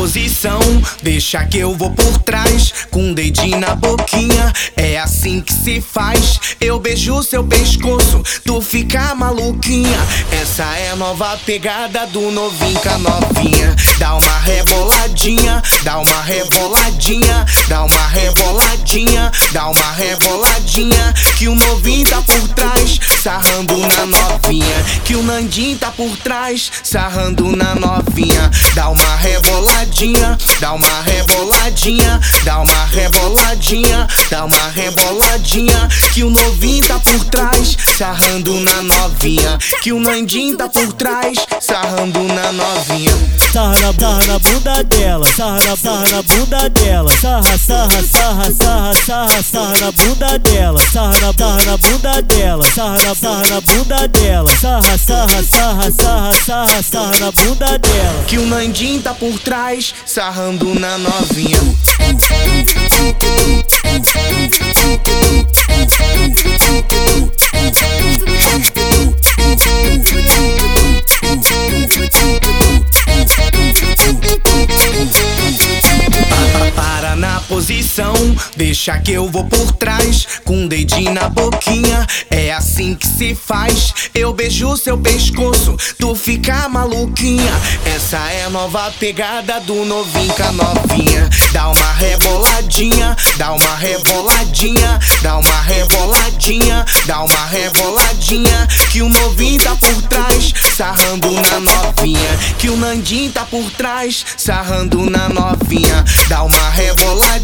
posição, deixa que eu vou por trás, com um dedinho na boquinha. É assim que se faz. Eu beijo seu pescoço, tu fica maluquinha. Essa é a nova pegada do novinho com a novinha. Dá uma reboladinha, dá uma reboladinha, dá uma reboladinha, dá uma reboladinha. Que o novinho tá por trás, sarrando na novinha. Que o Nandinho tá por trás, sarrando na novinha. Dá uma reboladinha, dá uma reboladinha, dá uma reboladinha, dá uma reboladinha. Que o novinho tá por trás, sarrando na novinha. Que o Nandinho tá por trás, sarrando na novinha. Sarra na bunda dela, sarra, sarra na bunda dela, sarra, sarra, sarra, sarra, sarra, sarra na bunda dela, sarra, sarra na bunda dela, sarra, sarra na bunda dela, sarra, sarra, sarra, sarra, sarra, sarra na bunda dela. Que o Nandinho tá por trás, sarrando na novinha. Posição, deixa que eu vou por trás, com um dedinho na boquinha. É assim que se faz. Eu beijo seu pescoço, tu fica maluquinha. Essa é a nova pegada do novinho com a novinha. Dá uma reboladinha, dá uma reboladinha, dá uma reboladinha, dá uma reboladinha. Que o novinho tá por trás, sarrando na novinha. Que o Nandinho tá por trás, sarrando na novinha.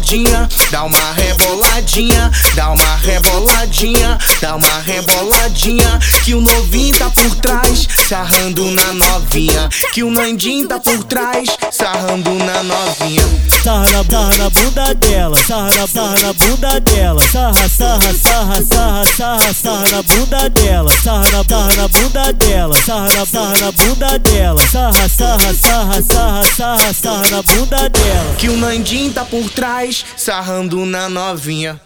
Dá uma reboladinha, dá uma reboladinha, dá uma reboladinha, dá uma reboladinha. Que o novinho tá por trás, sarrando na novinha. Que o Nandinho tá por trás, sarrando na novinha. Sarra, sarra na bunda dela, sarra, sarra na bunda dela, sarra, sarra, sarra, sarra, sarra, sarra na bunda dela, sarra, sarra na bunda dela, sarra, sarra na bunda dela, sarra, sarra, sarra, sarra, sarra, sarra na bunda dela. Que o Nandinho tá por trás, sarrando na novinha.